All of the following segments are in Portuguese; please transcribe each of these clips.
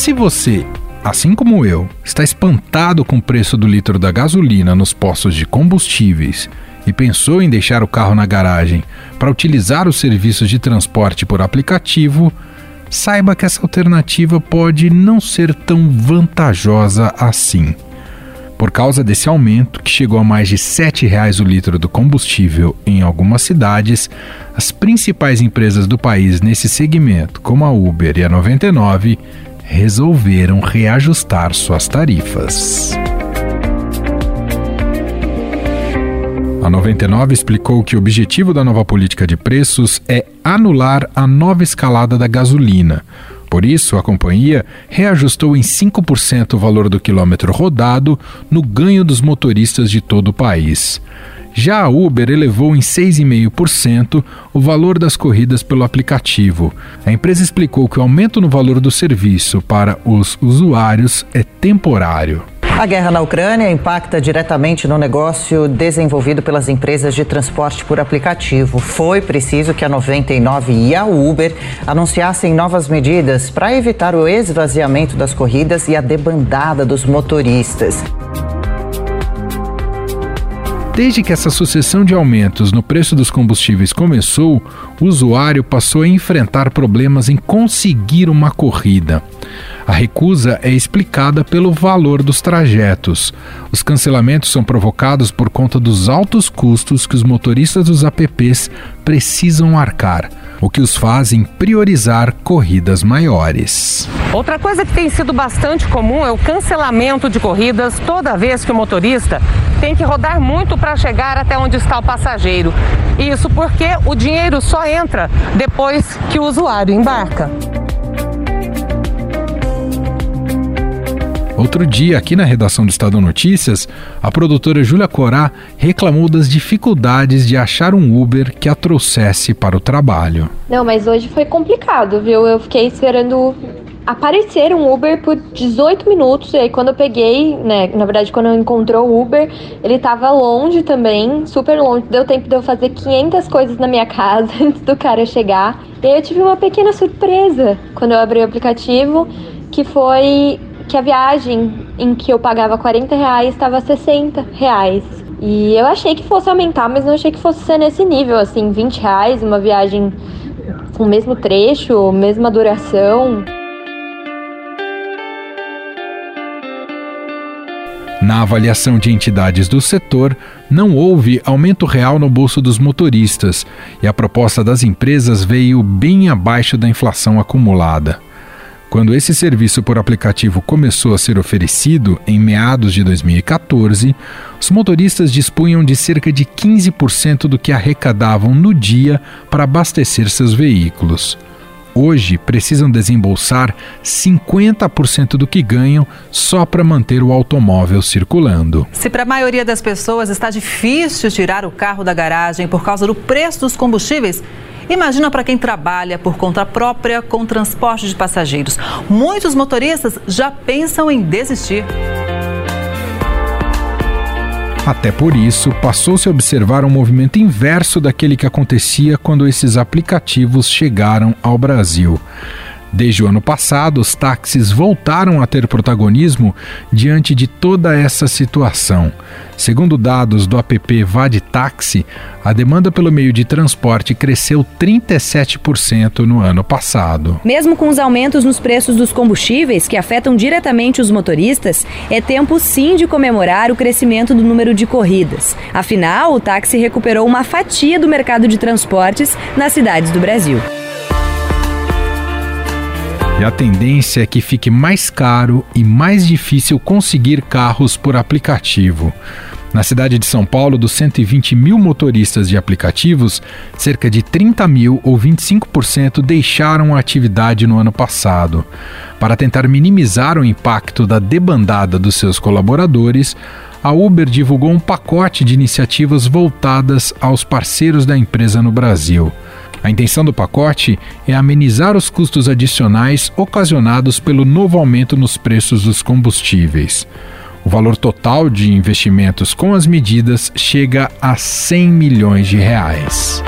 Se você, assim como eu, está espantado com o preço do litro da gasolina nos postos de combustíveis e pensou em deixar o carro na garagem para utilizar os serviços de transporte por aplicativo, saiba que essa alternativa pode não ser tão vantajosa assim. Por causa desse aumento, que chegou a mais de R$ 7,00 o litro do combustível em algumas cidades, as principais empresas do país nesse segmento, como a Uber e a 99, resolveram reajustar suas tarifas. A 99 explicou que o objetivo da nova política de preços é anular a nova escalada da gasolina. Por isso, a companhia reajustou em 5% o valor do quilômetro rodado no ganho dos motoristas de todo o país. Já a Uber elevou em 6,5% o valor das corridas pelo aplicativo. A empresa explicou que o aumento no valor do serviço para os usuários é temporário. A guerra na Ucrânia impacta diretamente no negócio desenvolvido pelas empresas de transporte por aplicativo. Foi preciso que a 99 e a Uber anunciassem novas medidas para evitar o esvaziamento das corridas e a debandada dos motoristas. Desde que essa sucessão de aumentos no preço dos combustíveis começou, o usuário passou a enfrentar problemas em conseguir uma corrida. A recusa é explicada pelo valor dos trajetos. Os cancelamentos são provocados por conta dos altos custos que os motoristas dos apps precisam arcar o que os fazem priorizar corridas maiores. Outra coisa que tem sido bastante comum é o cancelamento de corridas toda vez que o motorista tem que rodar muito para chegar até onde está o passageiro. Isso porque o dinheiro só entra depois que o usuário embarca. Outro dia, aqui na redação do Estado Notícias, a produtora Júlia Corá reclamou das dificuldades de achar um Uber que a trouxesse para o trabalho. Não, mas hoje foi complicado, viu? Eu fiquei esperando aparecer um Uber por 18 minutos. E aí, quando eu peguei, né? Na verdade, quando eu encontrou o Uber, ele tava longe também, super longe. Deu tempo de eu fazer 500 coisas na minha casa antes do cara chegar. E aí, eu tive uma pequena surpresa quando eu abri o aplicativo, que foi que a viagem em que eu pagava 40 reais estava 60 reais. E eu achei que fosse aumentar, mas não achei que fosse ser nesse nível, assim, 20 reais, uma viagem com o mesmo trecho, mesma duração. Na avaliação de entidades do setor, não houve aumento real no bolso dos motoristas e a proposta das empresas veio bem abaixo da inflação acumulada. Quando esse serviço por aplicativo começou a ser oferecido, em meados de 2014, os motoristas dispunham de cerca de 15% do que arrecadavam no dia para abastecer seus veículos. Hoje precisam desembolsar 50% do que ganham só para manter o automóvel circulando. Se para a maioria das pessoas está difícil tirar o carro da garagem por causa do preço dos combustíveis, Imagina para quem trabalha por conta própria com transporte de passageiros. Muitos motoristas já pensam em desistir. Até por isso, passou-se a observar um movimento inverso daquele que acontecia quando esses aplicativos chegaram ao Brasil. Desde o ano passado, os táxis voltaram a ter protagonismo diante de toda essa situação. Segundo dados do app Vadtaxi, a demanda pelo meio de transporte cresceu 37% no ano passado. Mesmo com os aumentos nos preços dos combustíveis que afetam diretamente os motoristas, é tempo sim de comemorar o crescimento do número de corridas. Afinal, o táxi recuperou uma fatia do mercado de transportes nas cidades do Brasil. E a tendência é que fique mais caro e mais difícil conseguir carros por aplicativo. Na cidade de São Paulo, dos 120 mil motoristas de aplicativos, cerca de 30 mil ou 25% deixaram a atividade no ano passado. Para tentar minimizar o impacto da debandada dos seus colaboradores, a Uber divulgou um pacote de iniciativas voltadas aos parceiros da empresa no Brasil. A intenção do pacote é amenizar os custos adicionais ocasionados pelo novo aumento nos preços dos combustíveis. O valor total de investimentos com as medidas chega a 100 milhões de reais.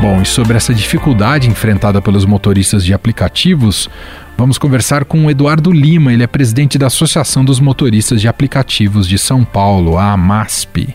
Bom, e sobre essa dificuldade enfrentada pelos motoristas de aplicativos, vamos conversar com o Eduardo Lima, ele é presidente da Associação dos Motoristas de Aplicativos de São Paulo, a AMASP.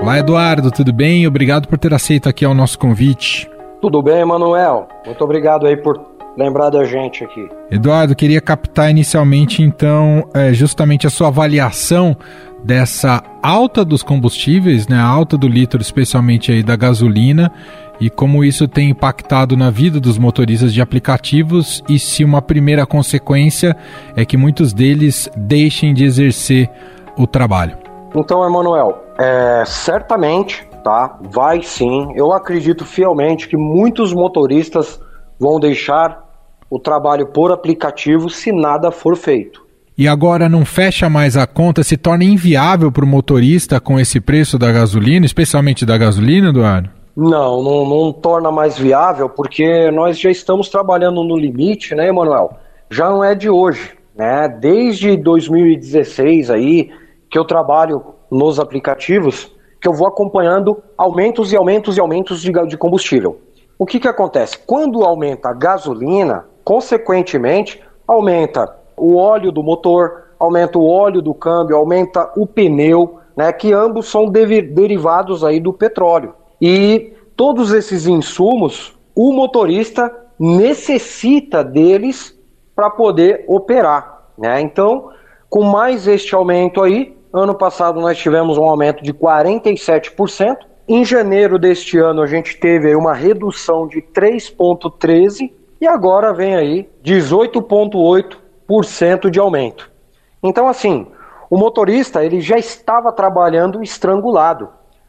Olá, Eduardo, tudo bem? Obrigado por ter aceito aqui o nosso convite. Tudo bem, Manuel. Muito obrigado aí por lembrar da gente aqui. Eduardo, queria captar inicialmente, então, é, justamente a sua avaliação dessa alta dos combustíveis, né, a alta do litro, especialmente aí da gasolina, e como isso tem impactado na vida dos motoristas de aplicativos e se uma primeira consequência é que muitos deles deixem de exercer o trabalho. Então, Emanuel, é, certamente, tá? Vai sim. Eu acredito fielmente que muitos motoristas vão deixar o trabalho por aplicativo se nada for feito e agora não fecha mais a conta, se torna inviável para o motorista com esse preço da gasolina, especialmente da gasolina, Eduardo? Não, não, não torna mais viável, porque nós já estamos trabalhando no limite, né, Emanuel? Já não é de hoje, né? Desde 2016 aí que eu trabalho nos aplicativos, que eu vou acompanhando aumentos e aumentos e aumentos de, de combustível. O que que acontece? Quando aumenta a gasolina, consequentemente, aumenta o óleo do motor, aumenta o óleo do câmbio, aumenta o pneu, né, que ambos são de derivados aí do petróleo. E todos esses insumos, o motorista necessita deles para poder operar. Né? Então, com mais este aumento aí, ano passado nós tivemos um aumento de 47%. Em janeiro deste ano a gente teve uma redução de 3,13% e agora vem aí 18,8% de aumento. Então, assim, o motorista ele já estava trabalhando estrangulado.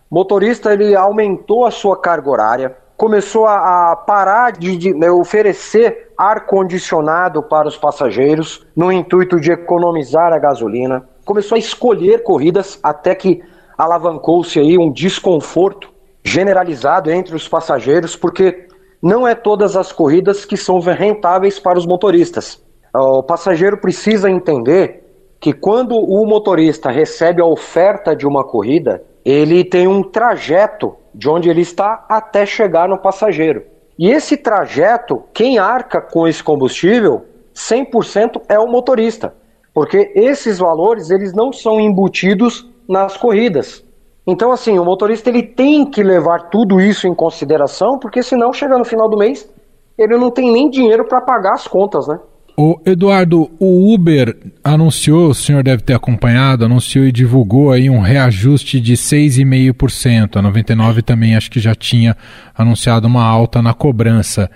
O motorista ele aumentou a sua carga horária, começou a, a parar de, de né, oferecer ar condicionado para os passageiros no intuito de economizar a gasolina, começou a escolher corridas até que alavancou-se aí um desconforto generalizado entre os passageiros, porque não é todas as corridas que são rentáveis para os motoristas. O passageiro precisa entender que quando o motorista recebe a oferta de uma corrida, ele tem um trajeto de onde ele está até chegar no passageiro. E esse trajeto, quem arca com esse combustível, 100% é o motorista, porque esses valores eles não são embutidos nas corridas. Então assim, o motorista ele tem que levar tudo isso em consideração, porque senão chega no final do mês, ele não tem nem dinheiro para pagar as contas, né? O Eduardo, o Uber anunciou, o senhor deve ter acompanhado, anunciou e divulgou aí um reajuste de 6,5%. A 99 também acho que já tinha anunciado uma alta na cobrança.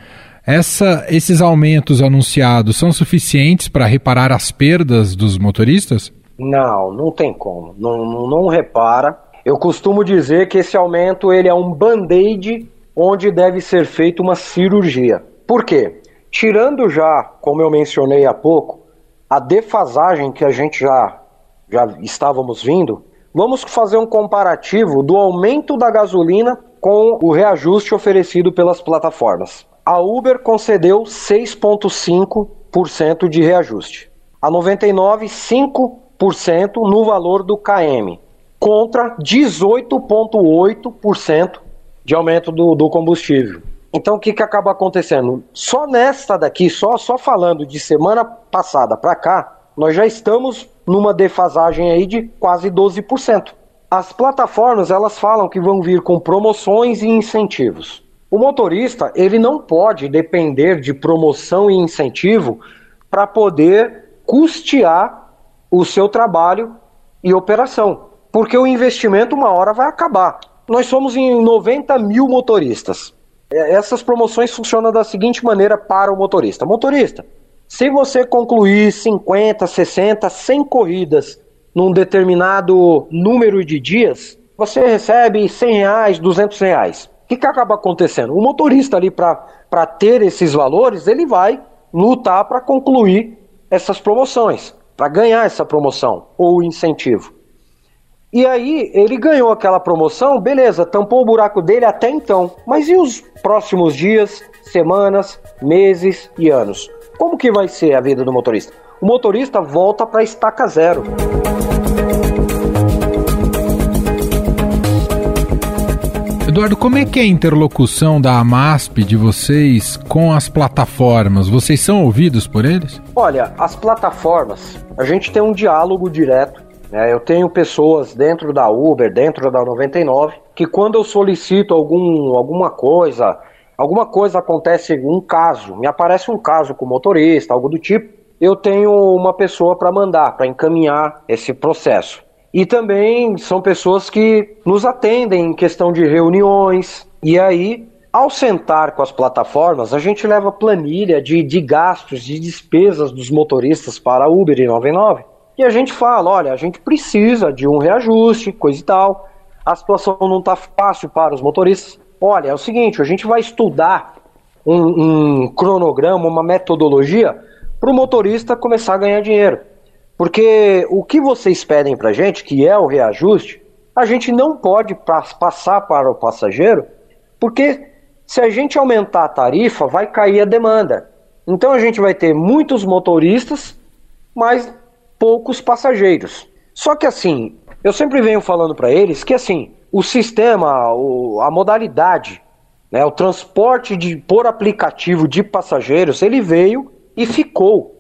Essa, esses aumentos anunciados são suficientes para reparar as perdas dos motoristas? Não, não tem como. Não, não, não repara. Eu costumo dizer que esse aumento ele é um band-aid onde deve ser feita uma cirurgia. Por quê? Tirando já, como eu mencionei há pouco, a defasagem que a gente já, já estávamos vindo, vamos fazer um comparativo do aumento da gasolina com o reajuste oferecido pelas plataformas. A Uber concedeu 6,5% de reajuste. A 99, 5% no valor do KM, contra 18,8% de aumento do, do combustível. Então o que, que acaba acontecendo? Só nesta daqui, só, só falando de semana passada para cá, nós já estamos numa defasagem aí de quase 12%. As plataformas elas falam que vão vir com promoções e incentivos. O motorista ele não pode depender de promoção e incentivo para poder custear o seu trabalho e operação, porque o investimento uma hora vai acabar. Nós somos em 90 mil motoristas. É, essas promoções funcionam da seguinte maneira para o motorista: motorista, se você concluir 50, 60, 100 corridas num determinado número de dias, você recebe 100 reais, 200 reais. O que, que acaba acontecendo? O motorista ali, para ter esses valores, ele vai lutar para concluir essas promoções, para ganhar essa promoção ou incentivo. E aí ele ganhou aquela promoção, beleza, tampou o buraco dele até então. Mas e os próximos dias, semanas, meses e anos? Como que vai ser a vida do motorista? O motorista volta para estaca zero. Eduardo, como é que é a interlocução da AMASP de vocês com as plataformas? Vocês são ouvidos por eles? Olha, as plataformas, a gente tem um diálogo direto. Né? Eu tenho pessoas dentro da Uber, dentro da 99, que quando eu solicito algum, alguma coisa, alguma coisa acontece, um caso, me aparece um caso com motorista, algo do tipo, eu tenho uma pessoa para mandar, para encaminhar esse processo. E também são pessoas que nos atendem em questão de reuniões. E aí, ao sentar com as plataformas, a gente leva planilha de, de gastos, de despesas dos motoristas para Uber e 99. E a gente fala: olha, a gente precisa de um reajuste, coisa e tal. A situação não está fácil para os motoristas. Olha, é o seguinte: a gente vai estudar um, um cronograma, uma metodologia para o motorista começar a ganhar dinheiro. Porque o que vocês pedem para a gente, que é o reajuste, a gente não pode passar para o passageiro, porque se a gente aumentar a tarifa, vai cair a demanda. Então a gente vai ter muitos motoristas, mas poucos passageiros. Só que assim, eu sempre venho falando para eles que assim, o sistema, a modalidade, né, o transporte de, por aplicativo de passageiros, ele veio e ficou.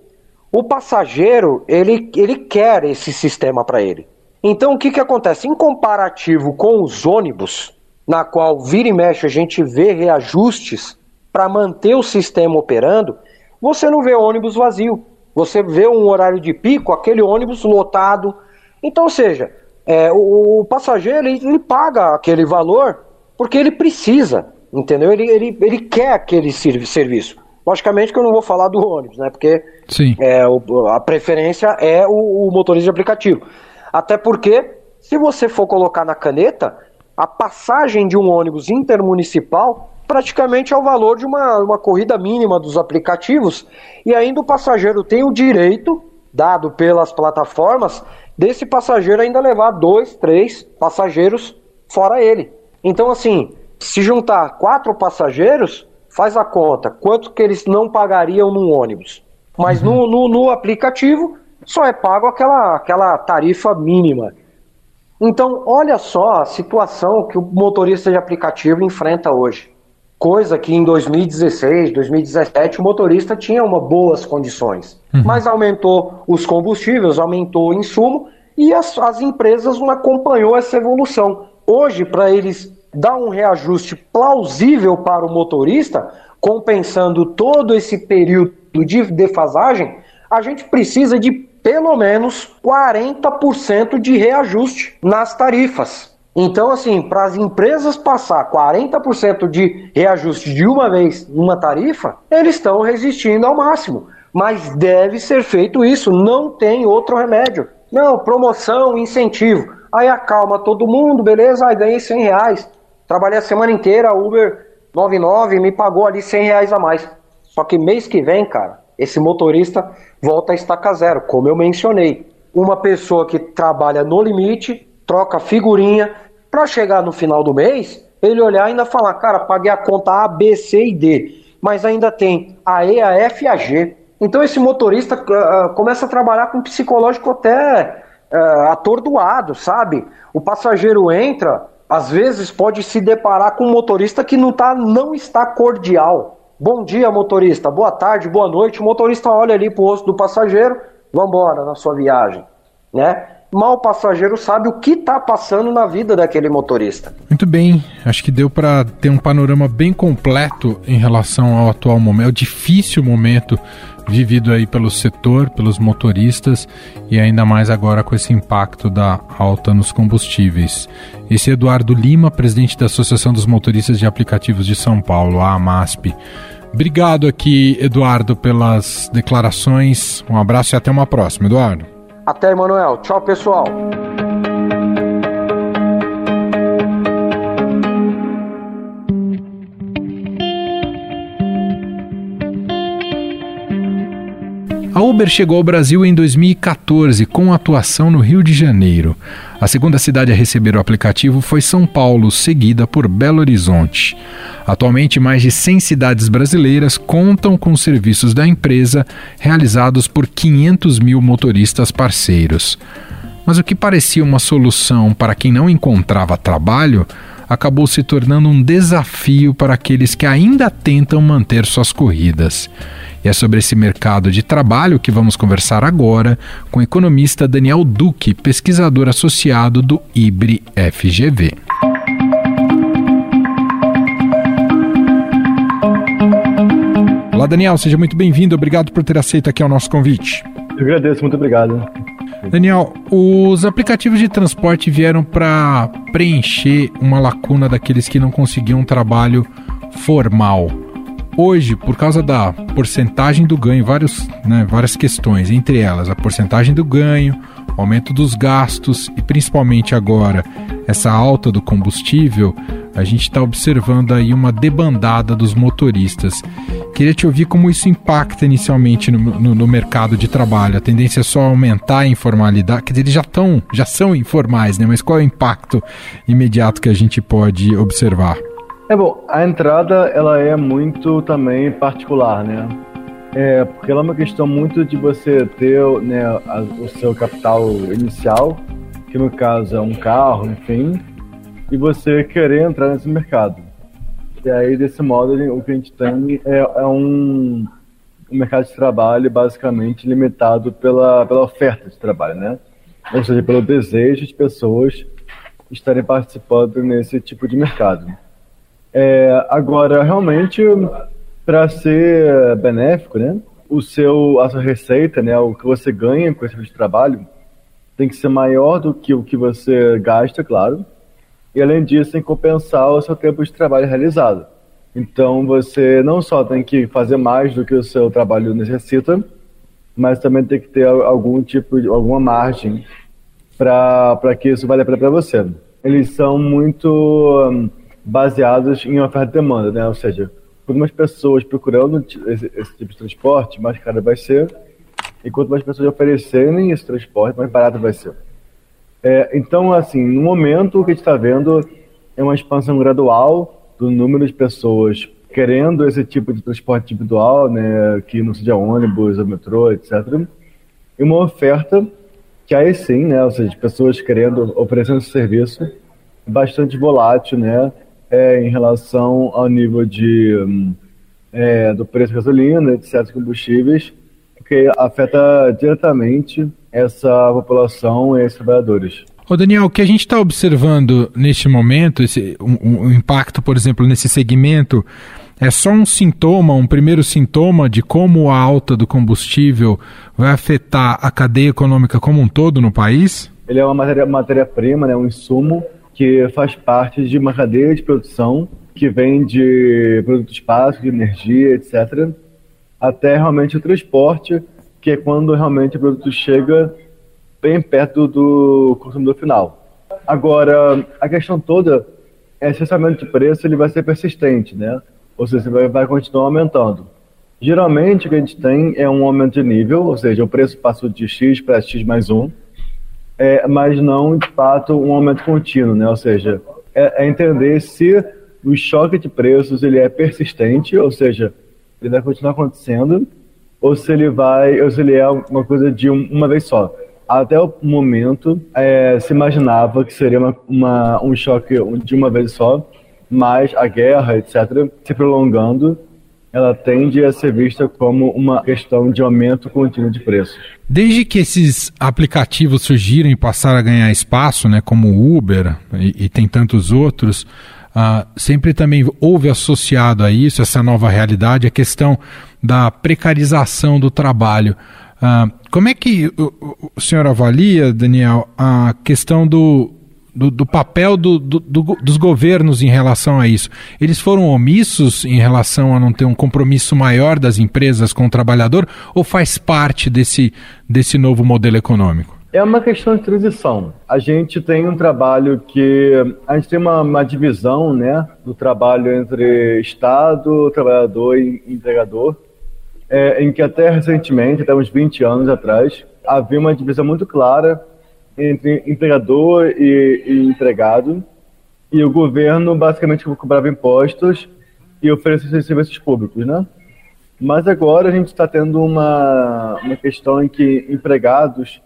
O passageiro, ele, ele quer esse sistema para ele. Então, o que, que acontece? Em comparativo com os ônibus, na qual vira e mexe a gente vê reajustes para manter o sistema operando, você não vê ônibus vazio. Você vê um horário de pico, aquele ônibus lotado. Então, ou seja, é, o, o, passageiro ele, ele, paga aquele valor porque ele precisa, entendeu? Ele, ele, ele quer aquele serviço. Logicamente que eu não vou falar do ônibus, né? Porque é, o, a preferência é o, o motorista de aplicativo. Até porque, se você for colocar na caneta, a passagem de um ônibus intermunicipal praticamente é o valor de uma, uma corrida mínima dos aplicativos e ainda o passageiro tem o direito, dado pelas plataformas, desse passageiro ainda levar dois, três passageiros fora ele. Então, assim, se juntar quatro passageiros, faz a conta, quanto que eles não pagariam num ônibus. Mas uhum. no, no, no, aplicativo só é pago aquela, aquela tarifa mínima. Então, olha só a situação que o motorista de aplicativo enfrenta hoje. Coisa que em 2016, 2017 o motorista tinha uma boas condições. Uhum. Mas aumentou os combustíveis, aumentou o insumo e as, as empresas não acompanhou essa evolução. Hoje, para eles dar um reajuste plausível para o motorista, compensando todo esse período de defasagem, a gente precisa de pelo menos 40% de reajuste nas tarifas. Então, assim, para as empresas passar 40% de reajuste de uma vez numa tarifa, eles estão resistindo ao máximo. Mas deve ser feito isso, não tem outro remédio. Não, promoção, incentivo. Aí acalma todo mundo, beleza? Aí ganhei 100 reais. Trabalhei a semana inteira, Uber 99 me pagou ali 100 reais a mais. Só que mês que vem, cara, esse motorista volta a estaca zero, como eu mencionei. Uma pessoa que trabalha no limite, troca figurinha, para chegar no final do mês, ele olhar e ainda falar, cara, paguei a conta A, B, C e D, mas ainda tem a E, a F e a G. Então esse motorista uh, começa a trabalhar com psicológico até uh, atordoado, sabe? O passageiro entra, às vezes pode se deparar com um motorista que não, tá, não está cordial. Bom dia, motorista. Boa tarde, boa noite. O motorista olha ali para o rosto do passageiro, vamos embora na sua viagem, né? Mal o passageiro sabe o que está passando na vida daquele motorista. Muito bem, acho que deu para ter um panorama bem completo em relação ao atual momento, ao difícil momento vivido aí pelo setor, pelos motoristas e ainda mais agora com esse impacto da alta nos combustíveis. Esse é Eduardo Lima, presidente da Associação dos Motoristas de Aplicativos de São Paulo, a AMASP. Obrigado aqui, Eduardo, pelas declarações. Um abraço e até uma próxima, Eduardo. Até, Emanuel. Tchau, pessoal. A Uber chegou ao Brasil em 2014 com atuação no Rio de Janeiro. A segunda cidade a receber o aplicativo foi São Paulo, seguida por Belo Horizonte. Atualmente, mais de 100 cidades brasileiras contam com serviços da empresa realizados por 500 mil motoristas parceiros. Mas o que parecia uma solução para quem não encontrava trabalho acabou se tornando um desafio para aqueles que ainda tentam manter suas corridas. E é sobre esse mercado de trabalho que vamos conversar agora com o economista Daniel Duque, pesquisador associado do IBRE FGV. Olá, Daniel, seja muito bem-vindo. Obrigado por ter aceito aqui o nosso convite. Eu agradeço, muito obrigado. Daniel, os aplicativos de transporte vieram para preencher uma lacuna daqueles que não conseguiam um trabalho formal. Hoje, por causa da porcentagem do ganho, vários, né, várias questões, entre elas a porcentagem do ganho, aumento dos gastos e principalmente agora essa alta do combustível, a gente está observando aí uma debandada dos motoristas. Queria te ouvir como isso impacta inicialmente no, no, no mercado de trabalho. A tendência é só aumentar a informalidade. Quer dizer, eles já estão, já são informais, né? Mas qual é o impacto imediato que a gente pode observar? É bom, a entrada ela é muito também particular, né? É, porque ela é uma questão muito de você ter né, a, o seu capital inicial, que no caso é um carro, enfim, e você querer entrar nesse mercado. E aí, desse modo, o que a gente tem é, é um, um, mercado de trabalho basicamente limitado pela, pela oferta de trabalho, né? Ou seja, pelo desejo de pessoas estarem participando nesse tipo de mercado. É, agora, realmente, para ser benéfico, né? O seu, a sua receita, né? O que você ganha com esse tipo de trabalho tem que ser maior do que o que você gasta, claro e além disso tem que compensar o seu tempo de trabalho realizado. Então você não só tem que fazer mais do que o seu trabalho necessita, mas também tem que ter algum tipo de alguma margem para que isso valha para você. Eles são muito baseados em oferta e demanda, né? Ou seja, quanto mais pessoas procurando esse, esse, tipo de transporte, mais caro vai ser. E quanto mais pessoas oferecerem esse transporte, mais barato vai ser. É, então, assim, no momento o que a gente está vendo é uma expansão gradual do número de pessoas querendo esse tipo de transporte individual, né, que não seja ônibus, ou metrô, etc. E uma oferta que aí sim, né, ou seja, pessoas querendo, oferecendo esse serviço, bastante volátil, né, é, em relação ao nível de, é, do preço da gasolina, etc., combustíveis, porque afeta diretamente essa população e esses trabalhadores. Ô Daniel, o que a gente está observando neste momento, esse, um, um, impacto, por exemplo, nesse segmento, é só um sintoma, um primeiro sintoma de como a alta do combustível vai afetar a cadeia econômica como um todo no país? Ele é uma matéria-prima, matéria né, um insumo que faz parte de uma cadeia de produção que vem de produtos básicos, energia, etc., até realmente o transporte que é quando realmente o produto chega bem perto do consumidor final. Agora, a questão toda é se esse aumento de preço ele vai ser persistente, né? Ou seja, vai, vai continuar aumentando. Geralmente o que a gente tem é um aumento de nível, ou seja, o preço passou de X para X mais 1, é, mas não, de fato, um aumento contínuo, né? Ou seja, é, é entender se o choque de preços ele é persistente, ou seja, ele vai continuar acontecendo ou se ele vai, ou se ele é uma coisa de um, uma vez só. Até o momento, é, se imaginava que seria uma, uma, um choque de uma vez só, mas a guerra, etc., se prolongando, ela tende a ser vista como uma questão de aumento contínuo de preços. Desde que esses aplicativos surgiram e passaram a ganhar espaço, né, como o Uber e, e tem tantos outros, Uh, sempre também houve associado a isso, essa nova realidade, a questão da precarização do trabalho. Uh, como é que o, o, senhor avalia, Daniel, a questão do, do, do papel do, do, dos governos em relação a isso? Eles foram omissos em relação a não ter um compromisso maior das empresas com o trabalhador ou faz parte desse, desse novo modelo econômico? É uma questão de transição. A gente tem um trabalho que. A gente tem uma, uma divisão né, do trabalho entre Estado, trabalhador e empregador, é, em que até recentemente, até uns 20 anos atrás, havia uma divisão muito clara entre empregador e, e empregado, e o governo basicamente cobrava impostos e oferecia serviços públicos, né? Mas agora a gente está tendo uma, uma questão em que empregados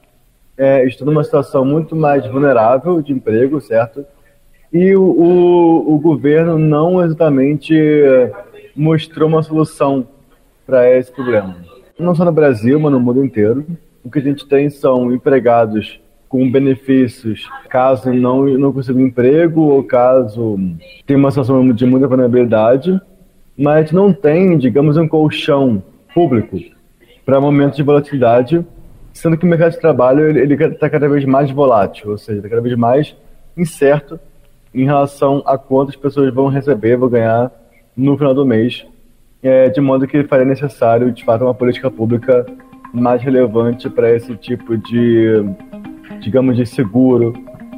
é, estão numa situação muito mais vulnerável de emprego, certo? e o, o, o governo não exatamente mostrou uma solução para esse problema. Não só no Brasil, mas no mundo inteiro. O que a gente tem são empregados com benefícios caso não, não consiga um emprego ou caso tenha uma situação de muita vulnerabilidade, mas não tem, digamos, um colchão público para momentos de volatilidade, sendo que o mercado de trabalho ele está cada vez mais volátil, ou seja, está cada vez mais incerto em relação a quantas pessoas vão receber, vão ganhar no final do mês, é, de modo que faria necessário, de fato, uma política pública mais relevante para esse tipo de, digamos, de seguro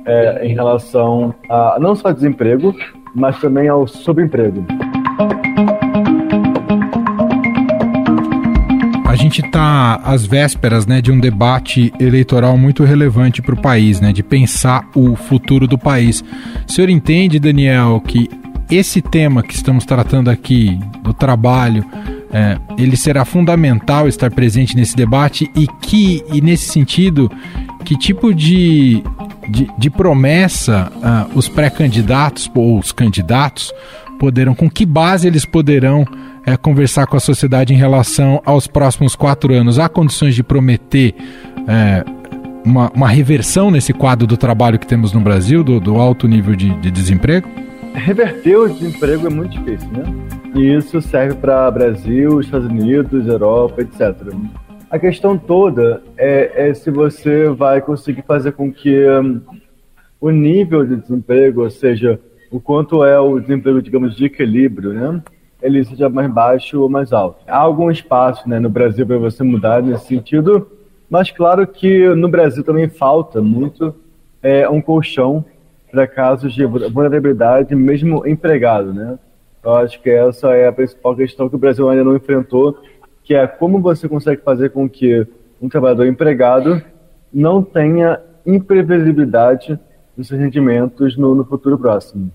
é, em relação a não só desemprego, mas também ao subemprego. A gente está às vésperas né, de um debate eleitoral muito relevante para o país, né, de pensar o futuro do país. O senhor entende, Daniel, que esse tema que estamos tratando aqui, do trabalho, é, ele será fundamental estar presente nesse debate e que, e nesse sentido, que tipo de, de, de promessa uh, os pré-candidatos ou os candidatos poderão, com que base eles poderão é, conversar com a sociedade em relação aos próximos quatro anos? Há condições de prometer é, uma, uma, reversão nesse quadro do trabalho que temos no Brasil, do, do alto nível de, de desemprego? Reverter o desemprego é muito difícil, né? E isso serve para Brasil, Estados Unidos, Europa, etc. A questão toda é, é, se você vai conseguir fazer com que um, o nível de desemprego, ou seja, o quanto é o desemprego, digamos, de equilíbrio, né? Ele seja mais baixo ou mais alto. Há algum espaço né, no Brasil para você mudar nesse sentido, mas claro que no Brasil também falta muito é, um colchão para casos de vulnerabilidade, mesmo empregado, né? Eu acho que essa é a principal questão que o Brasil ainda não enfrentou, que é como você consegue fazer com que um trabalhador empregado não tenha imprevisibilidade dos seus rendimentos no, no futuro próximo.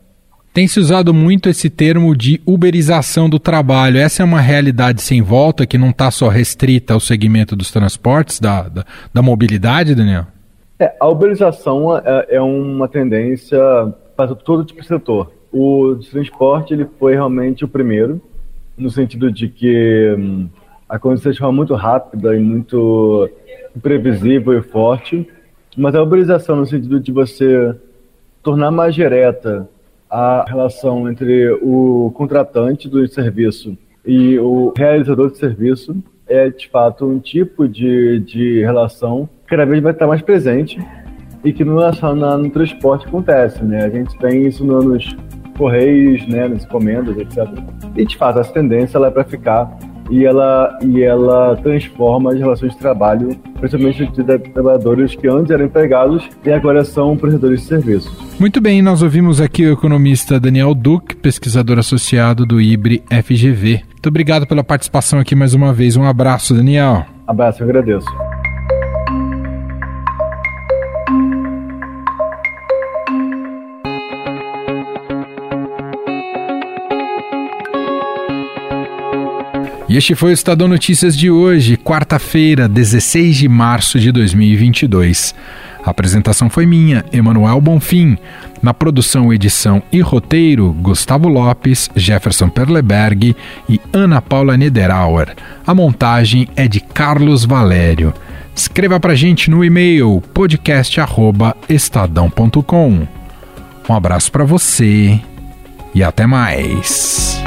Tem se usado muito esse termo de uberização do trabalho. Essa é uma realidade sem volta que não está só restrita ao segmento dos transportes, da, da, da mobilidade, Daniel? É, a uberização é, é uma tendência para todo tipo de setor. O transporte ele foi realmente o primeiro, no sentido de que hum, aconteceu de forma muito rápida e muito imprevisível e forte, mas a uberização no sentido de você tornar mais direta a relação entre o contratante do serviço e o realizador de serviço é de fato um tipo de, de relação que cada vez vai estar mais presente e que não é só na, no transporte acontece, né? A gente tem isso no, nos correios, né, nas encomendas, etc. E de fato essa tendência ela é para ficar e ela e ela transforma as relações de trabalho, principalmente de trabalhadores que antes eram empregados e agora são prestadores de serviços. Muito bem, nós ouvimos aqui o economista Daniel Duque, pesquisador associado do IBRE FGV. Muito obrigado pela participação aqui mais uma vez. Um abraço, Daniel. Abraço, eu agradeço. Este foi o Estadão Notícias de hoje, quarta-feira, 16 de março de 2022. A apresentação foi minha, Emanuel Bonfim. Na produção, edição e roteiro, Gustavo Lopes, Jefferson Perleberg e Ana Paula Niederauer. A montagem é de Carlos Valério. Escreva pra gente no e-mail podcast@estadão.com. Um abraço para você e até mais.